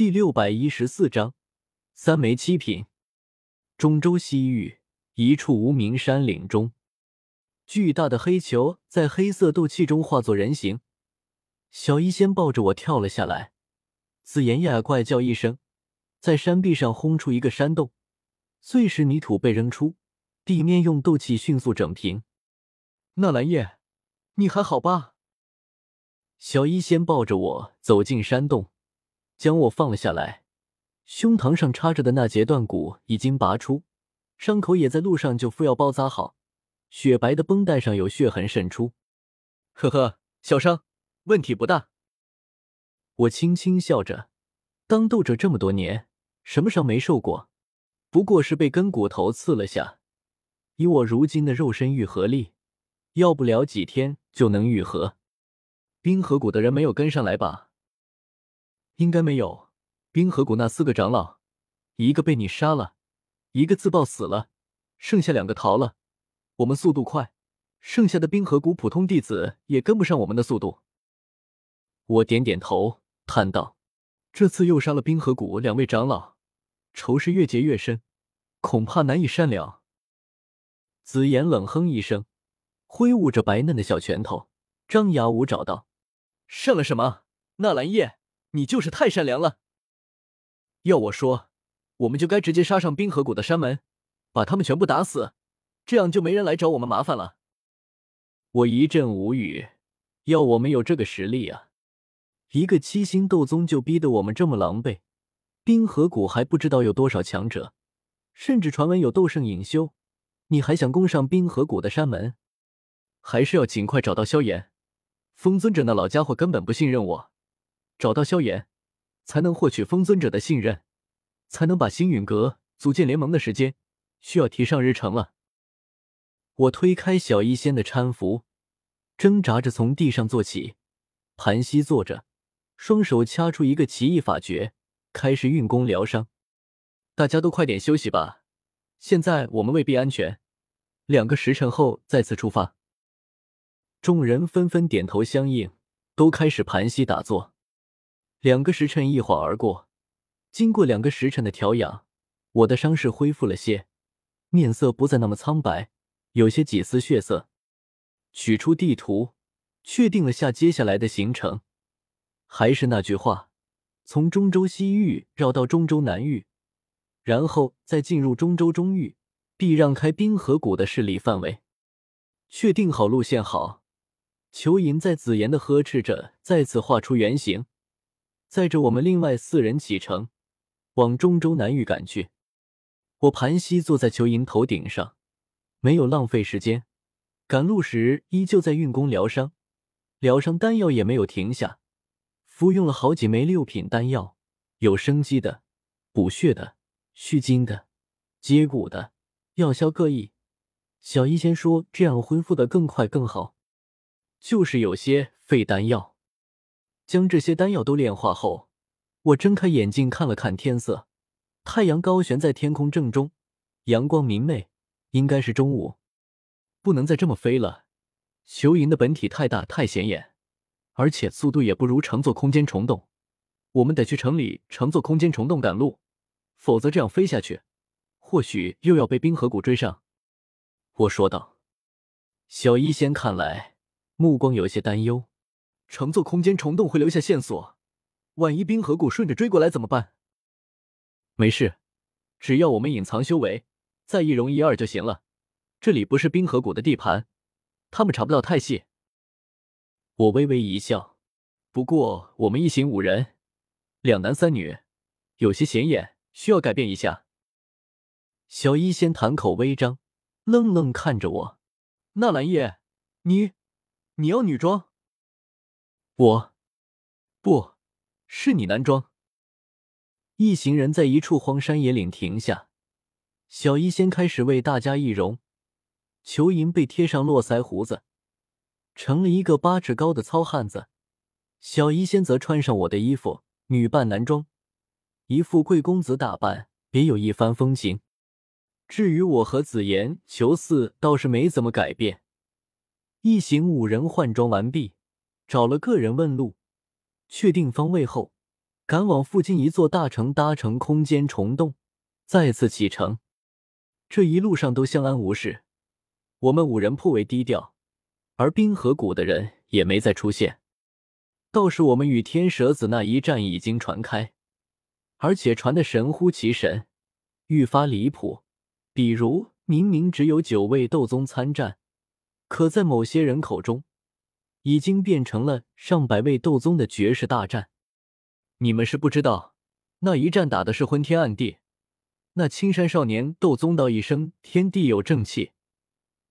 第六百一十四章三枚七品。中州西域一处无名山岭中，巨大的黑球在黑色斗气中化作人形。小医仙抱着我跳了下来，紫妍呀怪叫一声，在山壁上轰出一个山洞，碎石泥土被扔出，地面用斗气迅速整平。纳兰叶，你还好吧？小医仙抱着我走进山洞，将我放了下来。胸膛上插着的那截断骨已经拔出，伤口也在路上就敷药包扎好，雪白的绷带上有血痕渗出。呵呵，小伤。问题不大，我轻轻笑着。当斗者这么多年，什么伤没受过？不过是被根骨头刺了下。以我如今的肉身愈合力，要不了几天就能愈合。冰河谷的人没有跟上来吧？应该没有。冰河谷那四个长老，一个被你杀了，一个自爆死了，剩下两个逃了。我们速度快，剩下的冰河谷普通弟子也跟不上我们的速度。我点点头，叹道：“这次又杀了冰河谷两位长老，仇是越结越深，恐怕难以善了。”紫妍冷哼一声，挥舞着白嫩的小拳头，张牙舞爪道：“善了什么？纳兰叶，你就是太善良了。要我说，我们就该直接杀上冰河谷的山门，把他们全部打死，这样就没人来找我们麻烦了。”我一阵无语，要我们有这个实力啊！一个七星斗宗就逼得我们这么狼狈，冰河谷还不知道有多少强者，甚至传闻有斗圣隐修，你还想攻上冰河谷的山门？还是要尽快找到萧炎。风尊者那老家伙根本不信任我，找到萧炎，才能获取风尊者的信任，才能把星陨阁组建联盟的时间需要提上日程了。我推开小医仙的搀扶，挣扎着从地上坐起，盘膝坐着。双手掐出一个奇异法诀，开始运功疗伤。大家都快点休息吧，现在我们未必安全。两个时辰后再次出发。众人纷纷点头相应，都开始盘膝打坐。两个时辰一晃而过，经过两个时辰的调养，我的伤势恢复了些，面色不再那么苍白，有些几丝血色。取出地图，确定了下接下来的行程。还是那句话，从中州西域绕到中州南域，然后再进入中州中域，避让开冰河谷的势力范围。确定好路线后，裘银在紫妍的呵斥着，再次画出原形，载着我们另外四人启程，往中州南域赶去。我盘膝坐在裘银头顶上，没有浪费时间。赶路时依旧在运功疗伤，疗伤丹药也没有停下。服用了好几枚六品丹药，有生机的、补血的、续筋的、接骨的，药效各异。小医仙说这样恢复的更快更好。就是有些废丹药。将这些丹药都炼化后，我睁开眼睛看了看天色，太阳高悬在天空正中，阳光明媚，应该是中午。不能再这么飞了，裘银的本体太大太显眼。而且速度也不如乘坐空间虫洞，我们得去城里乘坐空间虫洞赶路，否则这样飞下去，或许又要被冰河谷追上。我说道。小医仙看来目光有些担忧，乘坐空间虫洞会留下线索，万一冰河谷顺着追过来怎么办？没事，只要我们隐藏修为，再一容一二就行了。这里不是冰河谷的地盘，他们查不到太细。我微微一笑，不过我们一行五人，两男三女，有些显眼，需要改变一下。小医仙谈口微张，愣愣看着我。纳兰叶，你，你要女装？我，不是你男装。一行人在一处荒山野岭停下，小医仙开始为大家易容。裘银被贴上络腮胡子。成了一个八尺高的糙汉子，小医仙则穿上我的衣服，女扮男装，一副贵公子打扮，别有一番风情。至于我和紫妍、裘四，倒是没怎么改变。一行五人换装完毕，找了个人问路，确定方位后，赶往附近一座大城搭乘空间虫洞，再次启程。这一路上都相安无事，我们五人颇为低调，而冰河谷的人也没再出现。倒是我们与天蛇子那一战已经传开，而且传的神乎其神，愈发离谱。比如，明明只有九位斗宗参战，可在某些人口中，已经变成了上百位斗宗的绝世大战。你们是不知道，那一战打的是昏天暗地。那青山少年斗宗道一声：“天地有正气”，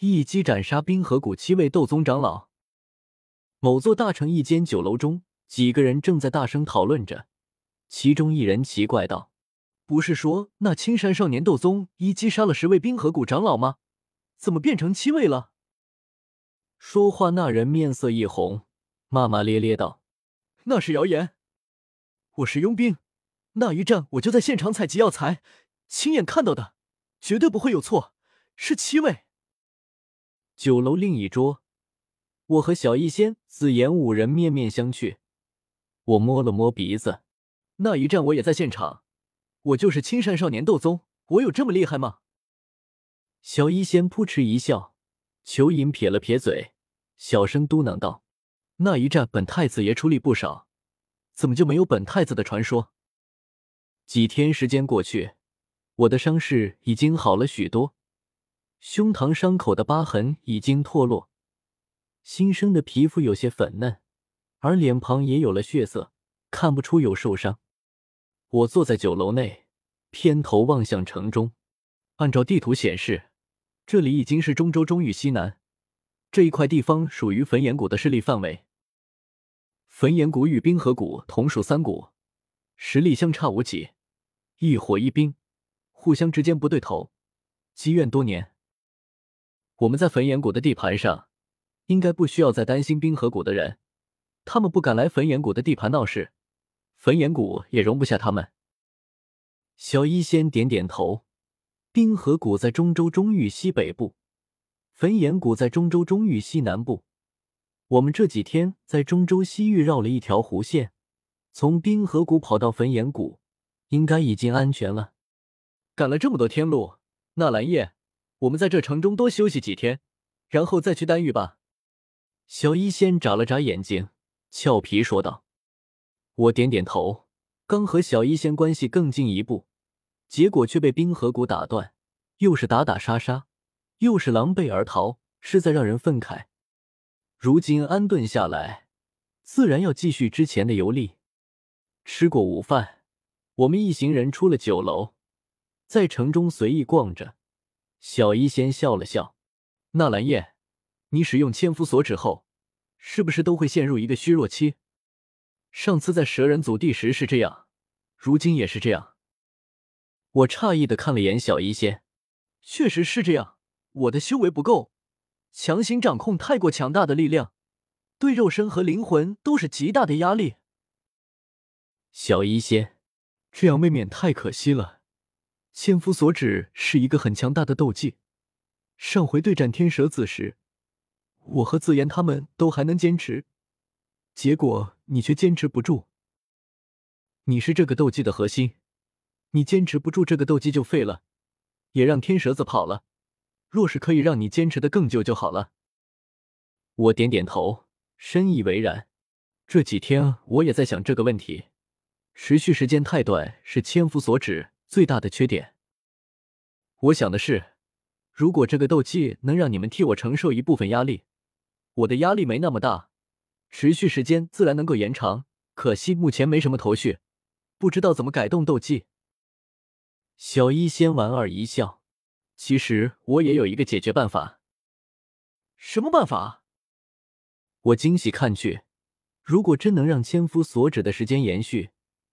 一击斩杀冰河谷七位斗宗长老。某座大城一间酒楼中，几个人正在大声讨论着。其中一人奇怪道：“不是说那青山少年斗宗一击杀了十位冰河谷长老吗？怎么变成七位了？”说话那人面色一红，骂骂咧咧道：“那是谣言！我是佣兵，那一战我就在现场采集药材，亲眼看到的，绝对不会有错，是七位。”酒楼另一桌。我和小医仙、紫妍五人面面相觑。我摸了摸鼻子，那一战我也在现场。我就是青山少年斗宗，我有这么厉害吗？小医仙扑哧一笑，裘银撇了撇嘴，小声嘟囔道：“那一战本太子爷出力不少，怎么就没有本太子的传说？”几天时间过去，我的伤势已经好了许多，胸膛伤口的疤痕已经脱落。新生的皮肤有些粉嫩，而脸庞也有了血色，看不出有受伤。我坐在酒楼内，偏头望向城中。按照地图显示，这里已经是中州中域西南这一块地方，属于焚炎谷的势力范围。焚炎谷与冰河谷同属三谷，实力相差无几，一火一冰，互相之间不对头，积怨多年。我们在焚炎谷的地盘上。应该不需要再担心冰河谷的人，他们不敢来焚炎谷的地盘闹事，焚炎谷也容不下他们。小医仙点点头。冰河谷在中州中域西北部，焚岩谷在中州中域西南部。我们这几天在中州西域绕了一条弧线，从冰河谷跑到焚岩谷，应该已经安全了。赶了这么多天路，纳兰叶，我们在这城中多休息几天，然后再去丹域吧。小医仙眨了眨眼睛，俏皮说道：“我点点头。刚和小医仙关系更进一步，结果却被冰河谷打断，又是打打杀杀，又是狼狈而逃，实在让人愤慨。如今安顿下来，自然要继续之前的游历。吃过午饭，我们一行人出了酒楼，在城中随意逛着。小医仙笑了笑：‘纳兰叶。’”你使用千夫所指后，是不是都会陷入一个虚弱期？上次在蛇人祖地时是这样，如今也是这样。我诧异的看了眼小医仙，确实是这样。我的修为不够，强行掌控太过强大的力量，对肉身和灵魂都是极大的压力。小医仙，这样未免太可惜了。千夫所指是一个很强大的斗技，上回对战天蛇子时。我和紫言他们都还能坚持，结果你却坚持不住。你是这个斗技的核心，你坚持不住这个斗技就废了，也让天蛇子跑了。若是可以让你坚持的更久就好了。我点点头，深以为然。这几天我也在想这个问题，持续时间太短是千夫所指最大的缺点。我想的是，如果这个斗技能让你们替我承受一部分压力。我的压力没那么大，持续时间自然能够延长。可惜目前没什么头绪，不知道怎么改动斗技。小医仙莞尔一笑，其实我也有一个解决办法。什么办法？我惊喜看去，如果真能让千夫所指的时间延续，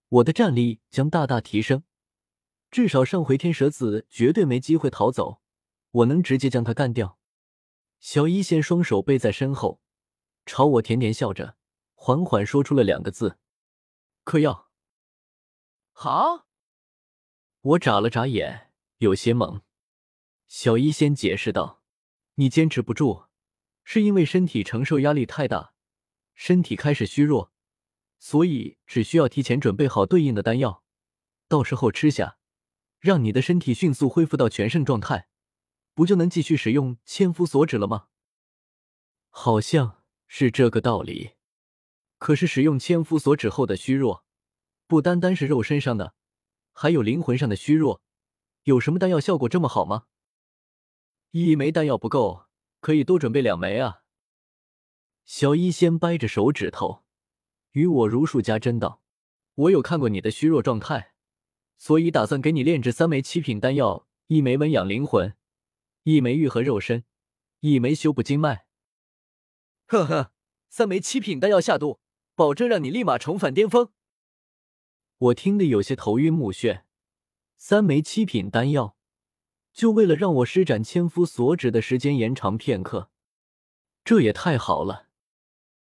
我的战力将大大提升，至少上回天蛇子绝对没机会逃走，我能直接将他干掉。小一仙双手背在身后，朝我甜甜笑着，缓缓说出了两个字：“嗑药。”好，我眨了眨眼，有些懵。小医仙解释道：“你坚持不住，是因为身体承受压力太大，身体开始虚弱，所以只需要提前准备好对应的丹药，到时候吃下，让你的身体迅速恢复到全盛状态，不就能继续使用千夫所指了吗？好像是这个道理。可是使用千夫所指后的虚弱，不单单是肉身上的，还有灵魂上的虚弱。有什么丹药效果这么好吗？一枚丹药不够，可以多准备两枚啊。小医仙掰着手指头，与我如数家珍道：“我有看过你的虚弱状态，所以打算给你炼制三枚七品丹药，一枚温养灵魂，一枚愈合肉身，一枚修补经脉。呵呵，三枚七品丹药下肚。”保证让你立马重返巅峰。我听得有些头晕目眩。三枚七品丹药，就为了让我施展千夫所指的时间延长片刻，这也太好了。